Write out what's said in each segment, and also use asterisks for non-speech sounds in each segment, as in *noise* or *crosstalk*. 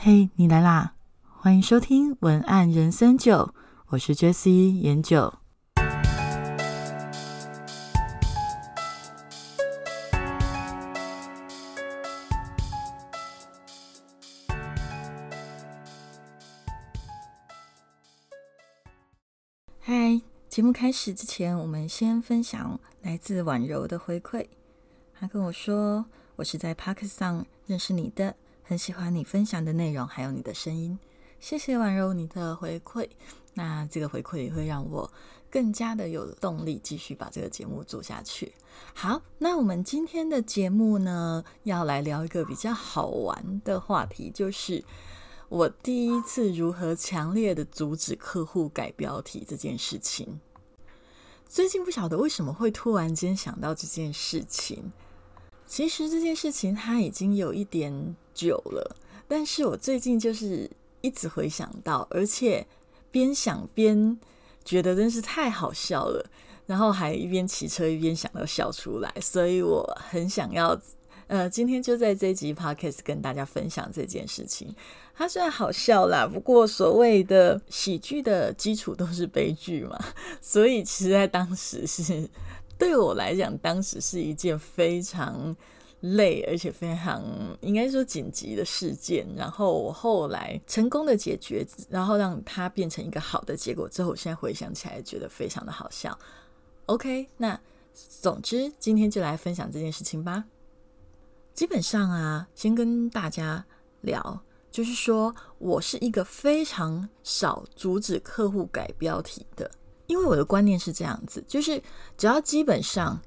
嘿，你来啦！欢迎收听文案人生九，我是 Jessie 研九。嗨，节目开始之前，我们先分享来自婉柔的回馈。他跟我说：“我是在 Park 上认识你的。”很喜欢你分享的内容，还有你的声音，谢谢婉柔你的回馈。那这个回馈也会让我更加的有动力继续把这个节目做下去。好，那我们今天的节目呢，要来聊一个比较好玩的话题，就是我第一次如何强烈的阻止客户改标题这件事情。最近不晓得为什么会突然间想到这件事情。其实这件事情它已经有一点久了，但是我最近就是一直回想到，而且边想边觉得真是太好笑了，然后还一边骑车一边想要笑出来，所以我很想要，呃，今天就在这集 podcast 跟大家分享这件事情。它虽然好笑啦，不过所谓的喜剧的基础都是悲剧嘛，所以其实在当时是。对我来讲，当时是一件非常累，而且非常应该说紧急的事件。然后我后来成功的解决，然后让它变成一个好的结果之后，我现在回想起来觉得非常的好笑。OK，那总之今天就来分享这件事情吧。基本上啊，先跟大家聊，就是说我是一个非常少阻止客户改标题的。因为我的观念是这样子，就是只要基本上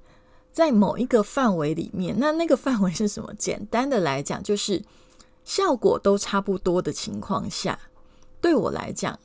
在某一个范围里面，那那个范围是什么？简单的来讲，就是效果都差不多的情况下，对我来讲，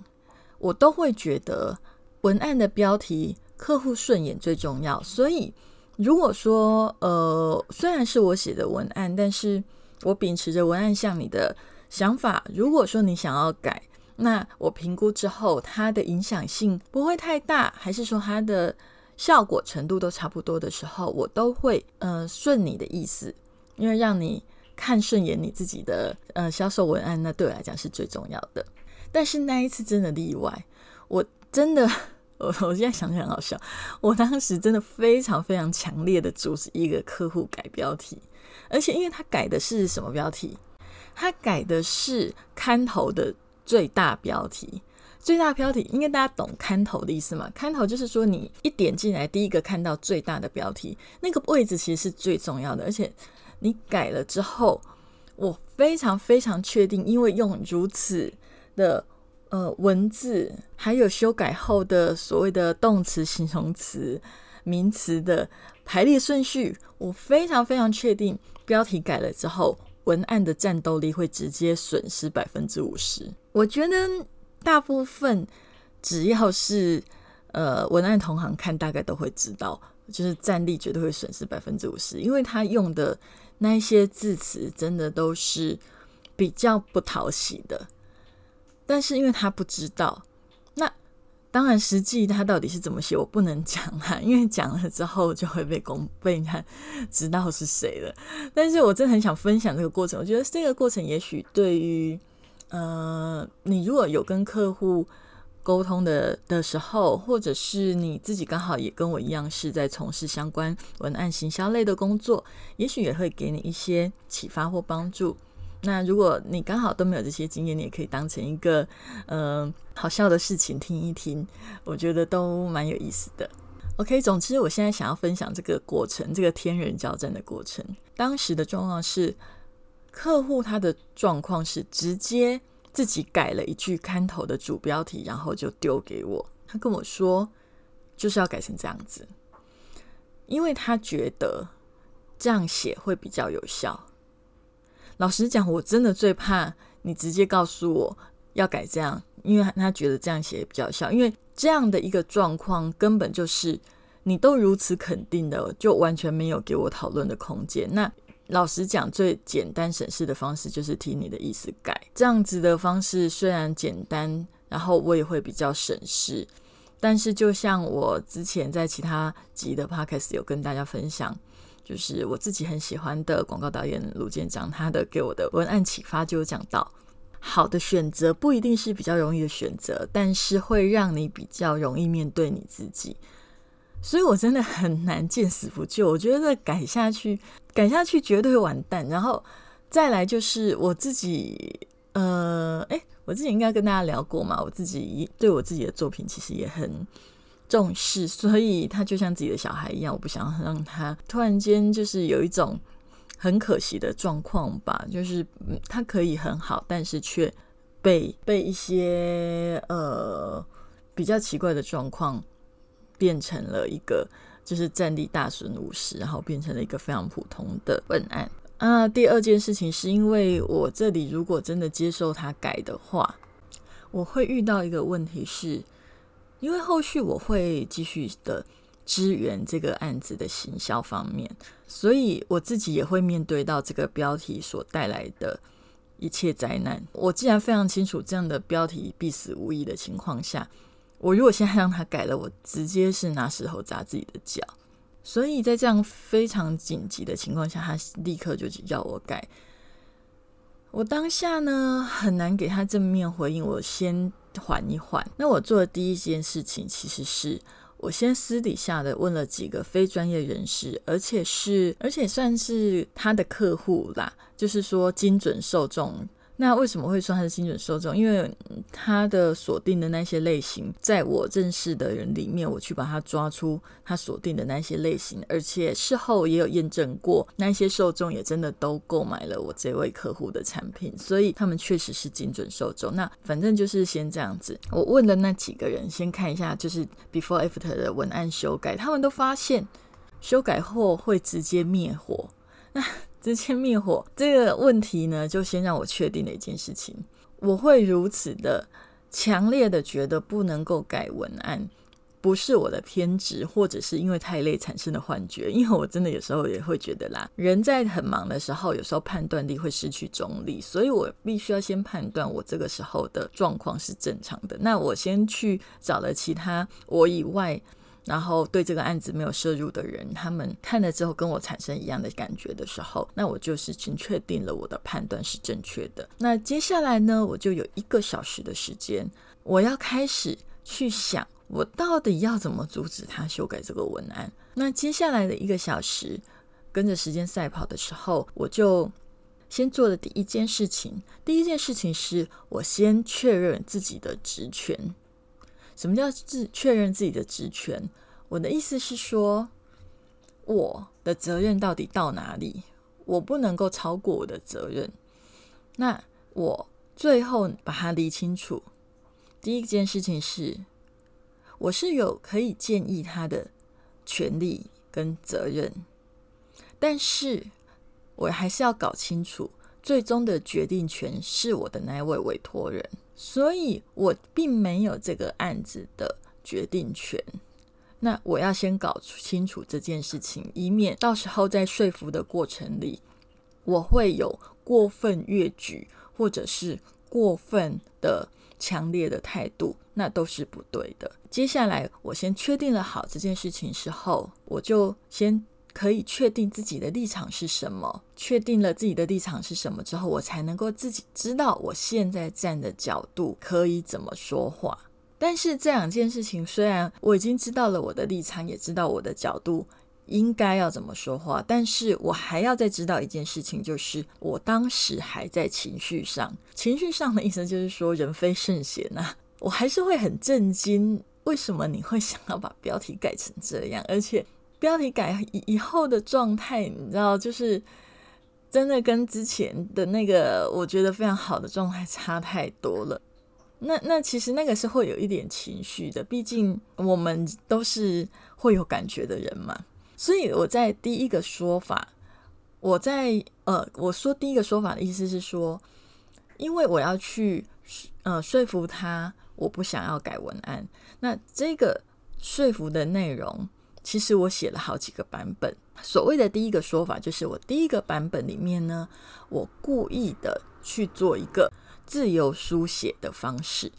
我都会觉得文案的标题客户顺眼最重要。所以，如果说呃，虽然是我写的文案，但是我秉持着文案像你的想法，如果说你想要改。那我评估之后，它的影响性不会太大，还是说它的效果程度都差不多的时候，我都会呃顺你的意思，因为让你看顺眼你自己的呃销售文案，那对我来讲是最重要的。但是那一次真的例外，我真的 *laughs* 我我现在想起来很好笑，我当时真的非常非常强烈的阻止一个客户改标题，而且因为他改的是什么标题？他改的是刊头的。最大标题，最大标题应该大家懂看头的意思嘛？看头就是说你一点进来，第一个看到最大的标题，那个位置其实是最重要的。而且你改了之后，我非常非常确定，因为用如此的呃文字，还有修改后的所谓的动词、形容词、名词的排列顺序，我非常非常确定，标题改了之后。文案的战斗力会直接损失百分之五十。我觉得大部分只要是呃文案同行看，大概都会知道，就是战力绝对会损失百分之五十，因为他用的那一些字词真的都是比较不讨喜的。但是因为他不知道，那。当然，实际他到底是怎么写，我不能讲啊，因为讲了之后就会被公被人家 *laughs* 知道是谁了。但是我真的很想分享这个过程，我觉得这个过程也许对于呃，你如果有跟客户沟通的的时候，或者是你自己刚好也跟我一样是在从事相关文案行销类的工作，也许也会给你一些启发或帮助。那如果你刚好都没有这些经验，你也可以当成一个嗯好笑的事情听一听，我觉得都蛮有意思的。OK，总之我现在想要分享这个过程，这个天人交战的过程。当时的状况是，客户他的状况是直接自己改了一句看头的主标题，然后就丢给我。他跟我说就是要改成这样子，因为他觉得这样写会比较有效。老实讲，我真的最怕你直接告诉我要改这样，因为他觉得这样写比较效。因为这样的一个状况，根本就是你都如此肯定的，就完全没有给我讨论的空间。那老实讲，最简单省事的方式就是替你的意思改。这样子的方式虽然简单，然后我也会比较省事。但是就像我之前在其他集的 podcast 有跟大家分享。就是我自己很喜欢的广告导演卢建章，他的给我的文案启发就有讲到，好的选择不一定是比较容易的选择，但是会让你比较容易面对你自己。所以我真的很难见死不救。我觉得改下去，改下去绝对完蛋。然后再来就是我自己，呃，哎，我自己应该跟大家聊过嘛。我自己对我自己的作品其实也很重视，所以他就像自己的小孩一样，我不想让他突然间就是有一种。很可惜的状况吧，就是他可以很好，但是却被被一些呃比较奇怪的状况变成了一个就是战力大损五十，然后变成了一个非常普通的文案啊。第二件事情是因为我这里如果真的接受他改的话，我会遇到一个问题，是因为后续我会继续的。支援这个案子的行销方面，所以我自己也会面对到这个标题所带来的一切灾难。我既然非常清楚这样的标题必死无疑的情况下，我如果现在让他改了，我直接是拿石头砸自己的脚。所以在这样非常紧急的情况下，他立刻就要我改。我当下呢很难给他正面回应，我先缓一缓。那我做的第一件事情其实是。我先私底下的问了几个非专业人士，而且是而且算是他的客户啦，就是说精准受众。那为什么会说他是精准受众？因为他的锁定的那些类型，在我认识的人里面，我去把他抓出他锁定的那些类型，而且事后也有验证过，那些受众也真的都购买了我这位客户的产品，所以他们确实是精准受众。那反正就是先这样子，我问了那几个人，先看一下就是 before after 的文案修改，他们都发现修改后会直接灭火。那直接灭火这个问题呢，就先让我确定了一件事情：我会如此的强烈的觉得不能够改文案，不是我的偏执，或者是因为太累产生的幻觉。因为我真的有时候也会觉得啦，人在很忙的时候，有时候判断力会失去中立，所以我必须要先判断我这个时候的状况是正常的。那我先去找了其他我以外。然后对这个案子没有摄入的人，他们看了之后跟我产生一样的感觉的时候，那我就是已经确定了我的判断是正确的。那接下来呢，我就有一个小时的时间，我要开始去想，我到底要怎么阻止他修改这个文案。那接下来的一个小时，跟着时间赛跑的时候，我就先做的第一件事情，第一件事情是我先确认自己的职权。什么叫自确认自己的职权？我的意思是说，我的责任到底到哪里？我不能够超过我的责任。那我最后把它理清楚。第一件事情是，我是有可以建议他的权利跟责任，但是我还是要搞清楚，最终的决定权是我的那位委托人。所以我并没有这个案子的决定权。那我要先搞清楚这件事情，以免到时候在说服的过程里，我会有过分越矩，或者是过分的强烈的态度，那都是不对的。接下来，我先确定了好这件事情之后，我就先。可以确定自己的立场是什么，确定了自己的立场是什么之后，我才能够自己知道我现在站的角度可以怎么说话。但是这两件事情，虽然我已经知道了我的立场，也知道我的角度应该要怎么说话，但是我还要再知道一件事情，就是我当时还在情绪上。情绪上的意思就是说，人非圣贤呐，我还是会很震惊，为什么你会想要把标题改成这样，而且。标题改以以后的状态，你知道，就是真的跟之前的那个我觉得非常好的状态差太多了。那那其实那个是会有一点情绪的，毕竟我们都是会有感觉的人嘛。所以我在第一个说法，我在呃我说第一个说法的意思是说，因为我要去呃说服他，我不想要改文案。那这个说服的内容。其实我写了好几个版本。所谓的第一个说法，就是我第一个版本里面呢，我故意的去做一个自由书写的方式。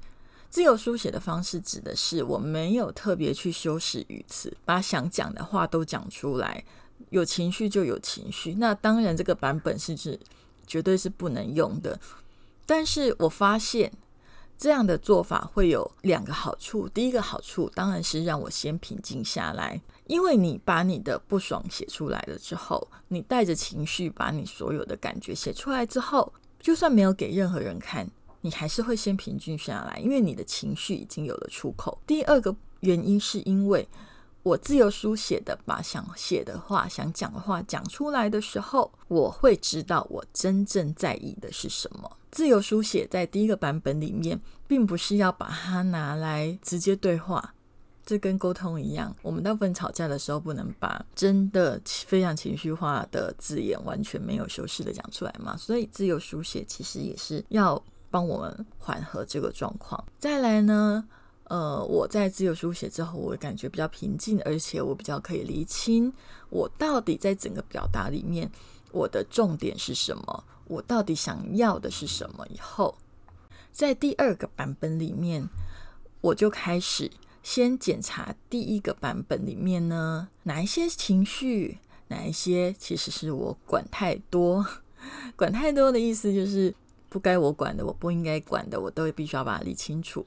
自由书写的方式指的是我没有特别去修饰语词，把想讲的话都讲出来，有情绪就有情绪。那当然，这个版本是指绝对是不能用的。但是我发现这样的做法会有两个好处。第一个好处当然是让我先平静下来，因为你把你的不爽写出来了之后，你带着情绪把你所有的感觉写出来之后，就算没有给任何人看，你还是会先平静下来，因为你的情绪已经有了出口。第二个原因是因为。我自由书写的，把想写的话、想讲的话讲出来的时候，我会知道我真正在意的是什么。自由书写在第一个版本里面，并不是要把它拿来直接对话，这跟沟通一样。我们大部分吵架的时候，不能把真的非常情绪化的字眼完全没有修饰的讲出来嘛。所以自由书写其实也是要帮我们缓和这个状况。再来呢？呃，我在自由书写之后，我感觉比较平静，而且我比较可以厘清我到底在整个表达里面我的重点是什么，我到底想要的是什么。以后在第二个版本里面，我就开始先检查第一个版本里面呢，哪一些情绪，哪一些其实是我管太多，*laughs* 管太多的意思就是不该我管的，我不应该管的，我都必须要把它理清楚。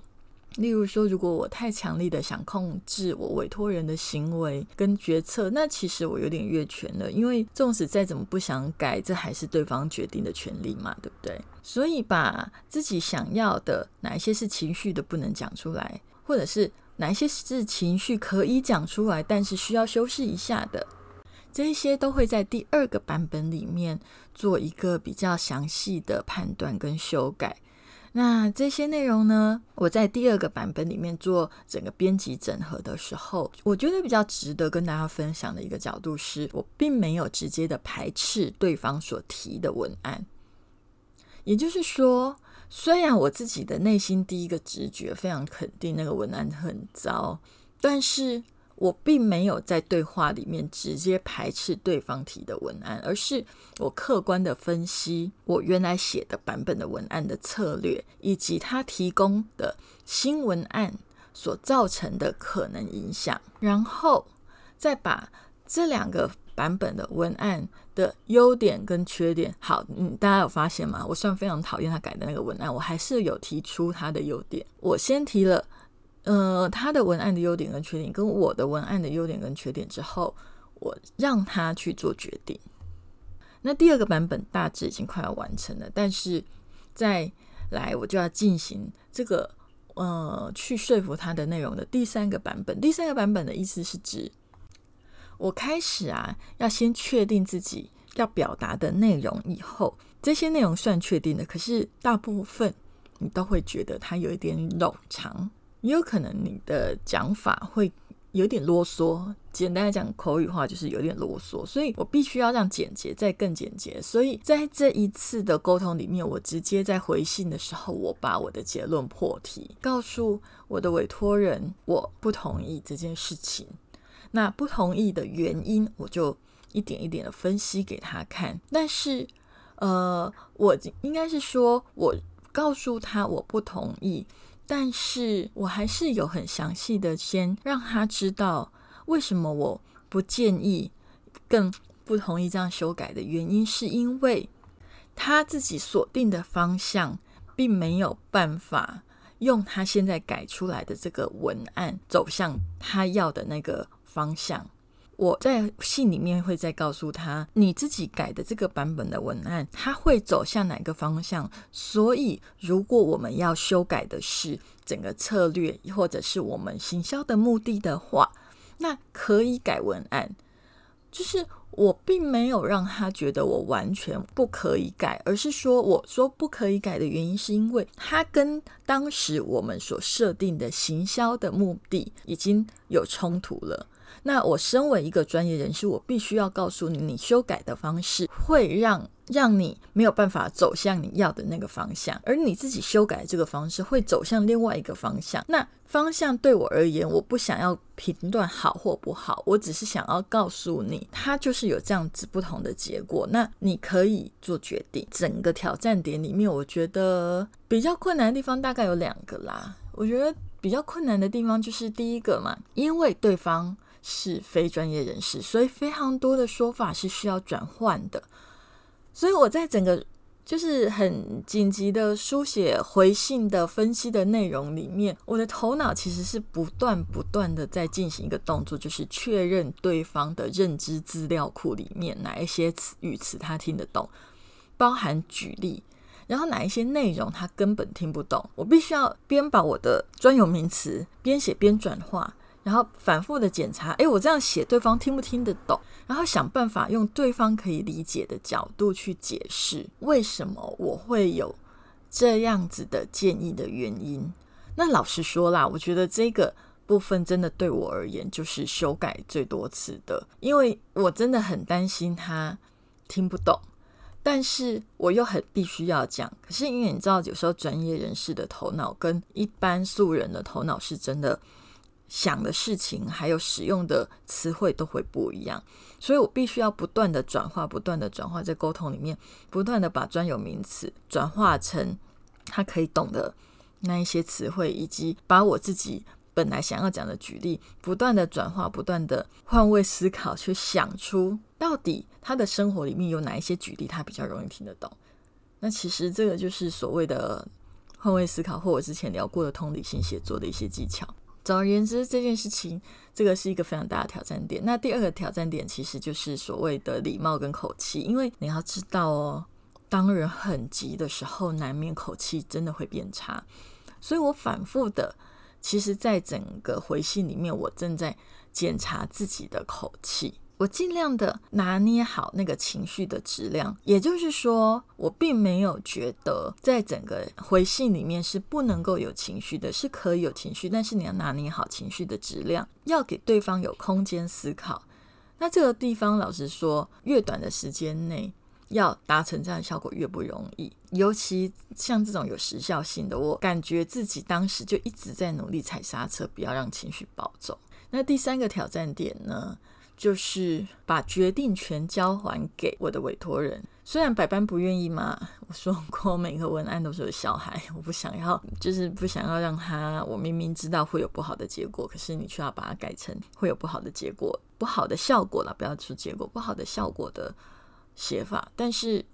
例如说，如果我太强力的想控制我委托人的行为跟决策，那其实我有点越权了。因为纵使再怎么不想改，这还是对方决定的权利嘛，对不对？所以把自己想要的哪一些是情绪的不能讲出来，或者是哪些是情绪可以讲出来，但是需要修饰一下的，这些都会在第二个版本里面做一个比较详细的判断跟修改。那这些内容呢？我在第二个版本里面做整个编辑整合的时候，我觉得比较值得跟大家分享的一个角度是，我并没有直接的排斥对方所提的文案。也就是说，虽然我自己的内心第一个直觉非常肯定那个文案很糟，但是。我并没有在对话里面直接排斥对方提的文案，而是我客观的分析我原来写的版本的文案的策略，以及他提供的新文案所造成的可能影响，然后再把这两个版本的文案的优点跟缺点，好，嗯，大家有发现吗？我虽然非常讨厌他改的那个文案，我还是有提出他的优点。我先提了。呃，他的文案的优点跟缺点，跟我的文案的优点跟缺点之后，我让他去做决定。那第二个版本大致已经快要完成了，但是再来我就要进行这个呃去说服他的内容的第三个版本。第三个版本的意思是指我开始啊，要先确定自己要表达的内容，以后这些内容算确定的，可是大部分你都会觉得它有一点冗长。也有可能你的讲法会有点啰嗦，简单来讲，口语化就是有点啰嗦，所以我必须要让简洁再更简洁。所以在这一次的沟通里面，我直接在回信的时候，我把我的结论破题，告诉我的委托人我不同意这件事情。那不同意的原因，我就一点一点的分析给他看。但是，呃，我应该是说我告诉他我不同意。但是我还是有很详细的先让他知道为什么我不建议、更不同意这样修改的原因，是因为他自己锁定的方向并没有办法用他现在改出来的这个文案走向他要的那个方向。我在信里面会再告诉他，你自己改的这个版本的文案，它会走向哪个方向？所以，如果我们要修改的是整个策略，或者是我们行销的目的的话，那可以改文案。就是我并没有让他觉得我完全不可以改，而是说，我说不可以改的原因，是因为它跟当时我们所设定的行销的目的已经有冲突了。那我身为一个专业人士，我必须要告诉你，你修改的方式会让让你没有办法走向你要的那个方向，而你自己修改这个方式会走向另外一个方向。那方向对我而言，我不想要评断好或不好，我只是想要告诉你，它就是有这样子不同的结果。那你可以做决定。整个挑战点里面，我觉得比较困难的地方大概有两个啦。我觉得比较困难的地方就是第一个嘛，因为对方。是非专业人士，所以非常多的说法是需要转换的。所以我在整个就是很紧急的书写回信的分析的内容里面，我的头脑其实是不断不断的在进行一个动作，就是确认对方的认知资料库里面哪一些词语词他听得懂，包含举例，然后哪一些内容他根本听不懂，我必须要边把我的专有名词边写边转化。然后反复的检查，诶，我这样写对方听不听得懂？然后想办法用对方可以理解的角度去解释为什么我会有这样子的建议的原因。那老实说啦，我觉得这个部分真的对我而言就是修改最多次的，因为我真的很担心他听不懂，但是我又很必须要讲。可是因为你知道，有时候专业人士的头脑跟一般素人的头脑是真的。想的事情还有使用的词汇都会不一样，所以我必须要不断的转化，不断的转化，在沟通里面不断的把专有名词转化成他可以懂的那一些词汇，以及把我自己本来想要讲的举例不断的转化，不断的换位思考，去想出到底他的生活里面有哪一些举例他比较容易听得懂。那其实这个就是所谓的换位思考，或我之前聊过的同理心写作的一些技巧。总而言之，这件事情，这个是一个非常大的挑战点。那第二个挑战点，其实就是所谓的礼貌跟口气。因为你要知道哦，当人很急的时候，难免口气真的会变差。所以我反复的，其实在整个回信里面，我正在检查自己的口气。我尽量的拿捏好那个情绪的质量，也就是说，我并没有觉得在整个回信里面是不能够有情绪的，是可以有情绪，但是你要拿捏好情绪的质量，要给对方有空间思考。那这个地方，老实说，越短的时间内要达成这样的效果越不容易，尤其像这种有时效性的，我感觉自己当时就一直在努力踩刹车，不要让情绪暴走。那第三个挑战点呢？就是把决定权交还给我的委托人，虽然百般不愿意嘛。我说过，每个文案都是有小孩，我不想要，就是不想要让他。我明明知道会有不好的结果，可是你却要把它改成会有不好的结果、不好的效果了。不要出结果，不好的效果的写法。但是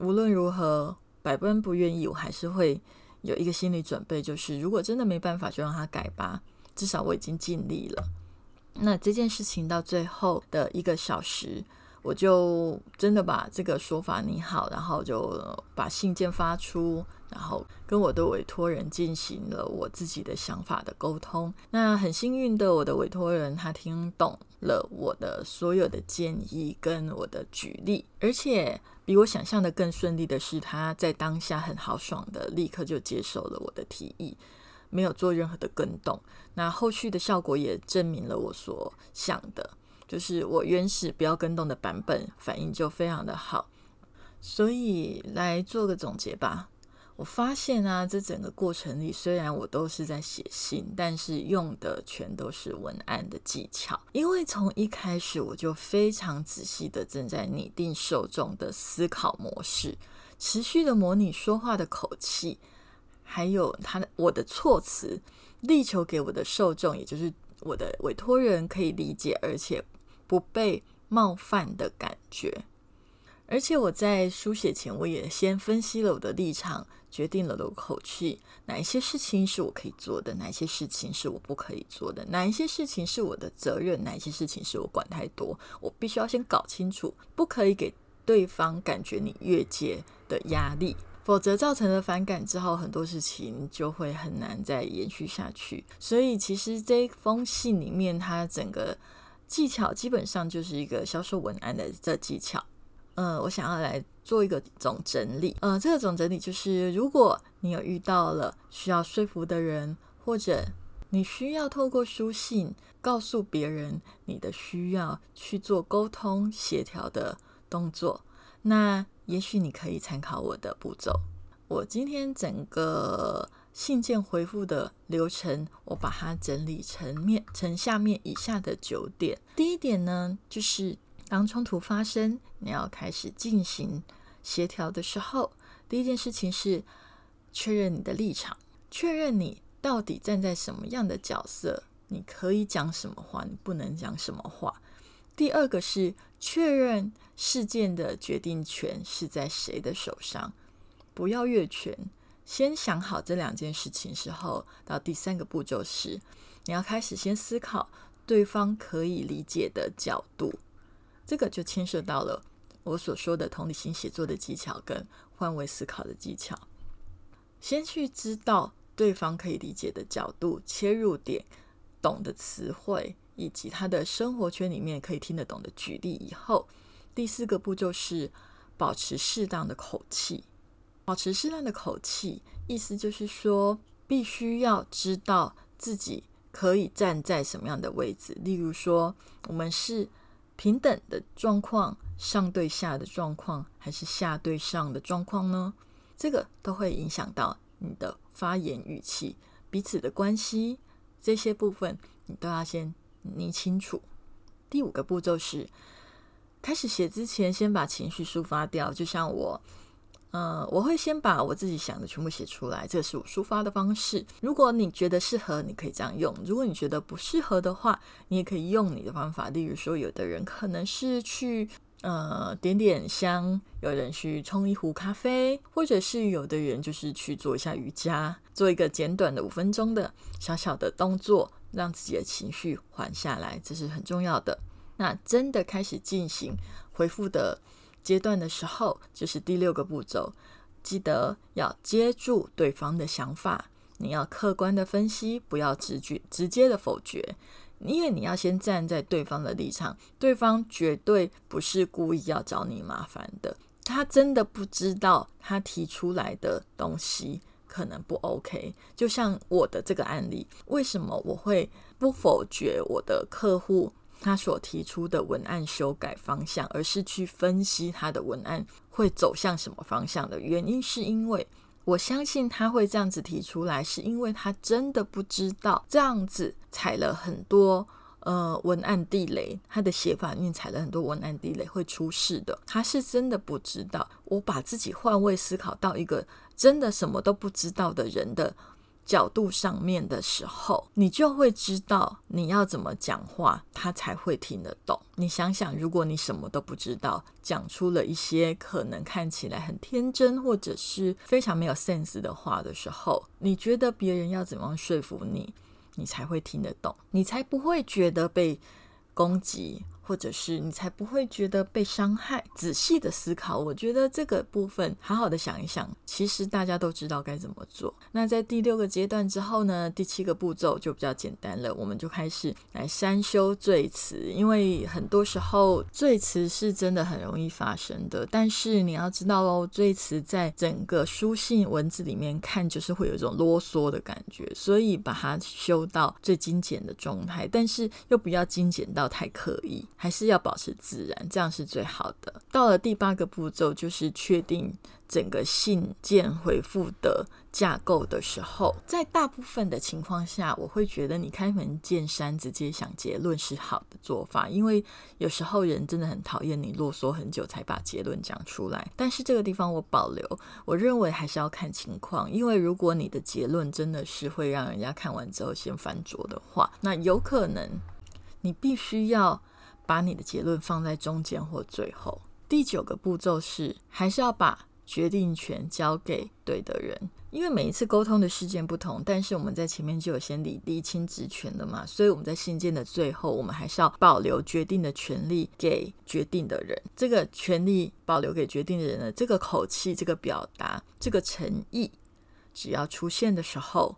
无论如何，百般不愿意，我还是会有一个心理准备，就是如果真的没办法，就让他改吧。至少我已经尽力了。那这件事情到最后的一个小时，我就真的把这个说法拟好，然后就把信件发出，然后跟我的委托人进行了我自己的想法的沟通。那很幸运的，我的委托人他听懂了我的所有的建议跟我的举例，而且比我想象的更顺利的是，他在当下很豪爽的立刻就接受了我的提议。没有做任何的跟动，那后续的效果也证明了我所想的，就是我原始不要跟动的版本反应就非常的好。所以来做个总结吧，我发现啊，这整个过程里，虽然我都是在写信，但是用的全都是文案的技巧，因为从一开始我就非常仔细的正在拟定受众的思考模式，持续的模拟说话的口气。还有他的我的措辞，力求给我的受众，也就是我的委托人可以理解，而且不被冒犯的感觉。而且我在书写前，我也先分析了我的立场，决定了我的口气，哪一些事情是我可以做的，哪一些事情是我不可以做的，哪一些事情是我的责任，哪一些事情是我管太多。我必须要先搞清楚，不可以给对方感觉你越界的压力。否则造成了反感之后，很多事情就会很难再延续下去。所以，其实这封信里面，它整个技巧基本上就是一个销售文案的这技巧。嗯，我想要来做一个总整理。嗯，这个总整理就是，如果你有遇到了需要说服的人，或者你需要透过书信告诉别人你的需要去做沟通协调的动作，那。也许你可以参考我的步骤。我今天整个信件回复的流程，我把它整理成面成下面以下的九点。第一点呢，就是当冲突发生，你要开始进行协调的时候，第一件事情是确认你的立场，确认你到底站在什么样的角色，你可以讲什么话，你不能讲什么话。第二个是确认事件的决定权是在谁的手上，不要越权。先想好这两件事情之后，到第三个步骤是，你要开始先思考对方可以理解的角度。这个就牵涉到了我所说的同理心写作的技巧跟换位思考的技巧。先去知道对方可以理解的角度、切入点、懂的词汇以及他的生活圈里面可以听得懂的举例以后，第四个步骤是保持适当的口气。保持适当的口气，意思就是说，必须要知道自己可以站在什么样的位置。例如说，我们是平等的状况，上对下的状况，还是下对上的状况呢？这个都会影响到你的发言语气、彼此的关系这些部分，你都要先拟清楚。第五个步骤是，开始写之前，先把情绪抒发掉，就像我。呃，我会先把我自己想的全部写出来，这是我抒发的方式。如果你觉得适合，你可以这样用；如果你觉得不适合的话，你也可以用你的方法。例如说，有的人可能是去呃点点香，有人去冲一壶咖啡，或者是有的人就是去做一下瑜伽，做一个简短的五分钟的小小的动作，让自己的情绪缓下来，这是很重要的。那真的开始进行回复的。阶段的时候，就是第六个步骤，记得要接住对方的想法，你要客观的分析，不要直觉直接的否决，因为你要先站在对方的立场，对方绝对不是故意要找你麻烦的，他真的不知道他提出来的东西可能不 OK。就像我的这个案例，为什么我会不否决我的客户？他所提出的文案修改方向，而是去分析他的文案会走向什么方向的原因，是因为我相信他会这样子提出来，是因为他真的不知道这样子踩了很多呃文案地雷，他的写法里面踩了很多文案地雷会出事的，他是真的不知道。我把自己换位思考到一个真的什么都不知道的人的。角度上面的时候，你就会知道你要怎么讲话，他才会听得懂。你想想，如果你什么都不知道，讲出了一些可能看起来很天真或者是非常没有 sense 的话的时候，你觉得别人要怎么样说服你，你才会听得懂，你才不会觉得被攻击。或者是你才不会觉得被伤害。仔细的思考，我觉得这个部分好好的想一想，其实大家都知道该怎么做。那在第六个阶段之后呢，第七个步骤就比较简单了，我们就开始来删修罪词。因为很多时候罪词是真的很容易发生的，但是你要知道哦，罪词在整个书信文字里面看就是会有一种啰嗦的感觉，所以把它修到最精简的状态，但是又不要精简到太刻意。还是要保持自然，这样是最好的。到了第八个步骤，就是确定整个信件回复的架构的时候，在大部分的情况下，我会觉得你开门见山，直接想结论是好的做法。因为有时候人真的很讨厌你啰嗦很久才把结论讲出来。但是这个地方我保留，我认为还是要看情况。因为如果你的结论真的是会让人家看完之后先翻桌的话，那有可能你必须要。把你的结论放在中间或最后。第九个步骤是，还是要把决定权交给对的人，因为每一次沟通的事件不同，但是我们在前面就有先理理清职权的嘛，所以我们在信件的最后，我们还是要保留决定的权利给决定的人。这个权利保留给决定的人的这个口气、这个表达、这个诚意，只要出现的时候，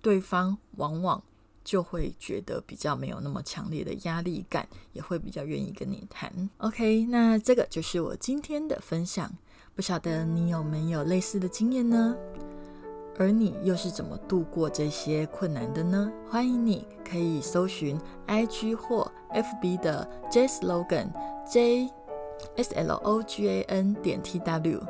对方往往。就会觉得比较没有那么强烈的压力感，也会比较愿意跟你谈。OK，那这个就是我今天的分享，不晓得你有没有类似的经验呢？而你又是怎么度过这些困难的呢？欢迎你可以搜寻 IG 或 FB 的 J Slogan J S L O G A N 点 T W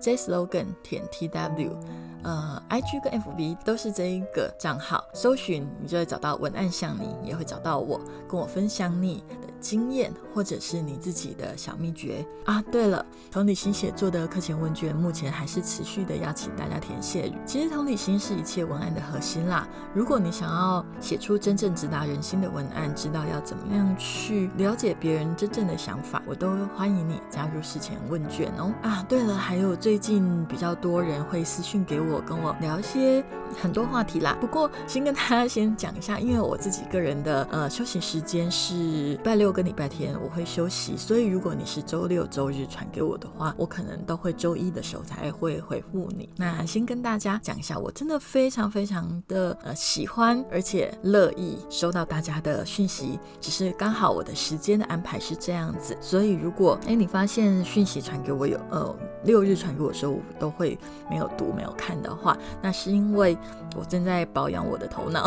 J Slogan 点 T W。呃，IG 跟 FB 都是这一个账号，搜寻你就会找到文案像你，也会找到我，跟我分享你的经验，或者是你自己的小秘诀啊。对了，同理心写作的课前问卷目前还是持续的邀请大家填写。其实同理心是一切文案的核心啦。如果你想要写出真正直达人心的文案，知道要怎么样去了解别人真正的想法，我都欢迎你加入事前问卷哦。啊，对了，还有最近比较多人会私讯给我，我跟我聊一些很多话题啦。不过先跟大家先讲一下，因为我自己个人的呃休息时间是礼拜六跟礼拜天我会休息，所以如果你是周六周日传给我的话，我可能都会周一的时候才会回复你。那先跟大家讲一下，我真的非常非常的呃喜欢，而且乐意收到大家的讯息，只是刚好我的时间的安排是这样子，所以如果哎你发现讯息传给我有呃六日传给我的时候，我都会没有读没有看的话，那是因为我正在保养我的头脑。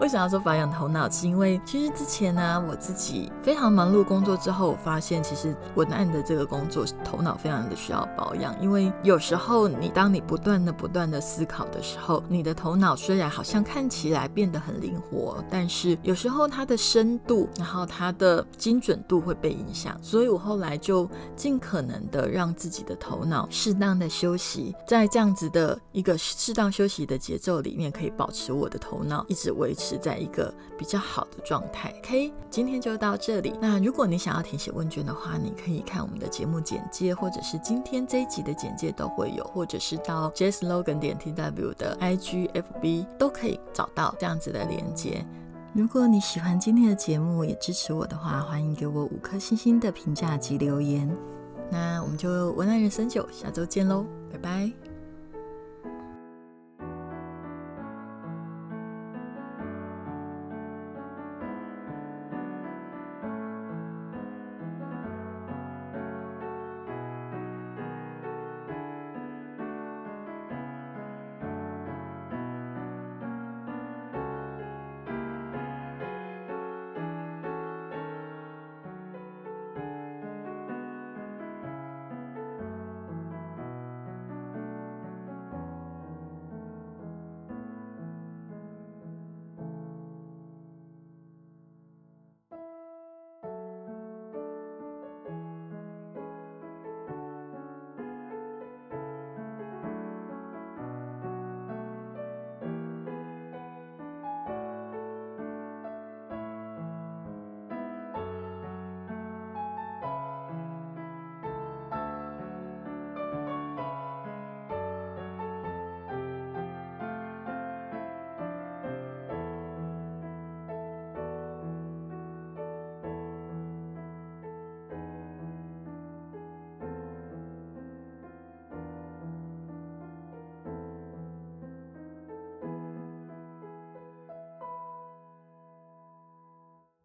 为什么要说保养头脑？是因为其实之前呢，我自己非常忙碌工作之后，我发现其实文案的这个工作头脑非常的需要保养。因为有时候你当你不断的不断的思考的时候，你的头脑虽然好像看起来变得很灵活，但是有时候它的深度，然后它的精准度会被影响。所以我后来就尽可能的让自己的头脑适当的休息，在这样子的一个适当休息的节奏里面，可以保持我的头脑一直维持在一个比较好的状态。OK，今天就到这里。那如果你想要填写问卷的话，你可以看我们的节目简介，或者是今天这一集的简介都会有，或者是到 JSLogan 点 TW 的 IGFB 都可以找到这样子的连接。如果你喜欢今天的节目，也支持我的话，欢迎给我五颗星星的评价及留言。那我们就文案人生九，下周见喽，拜拜。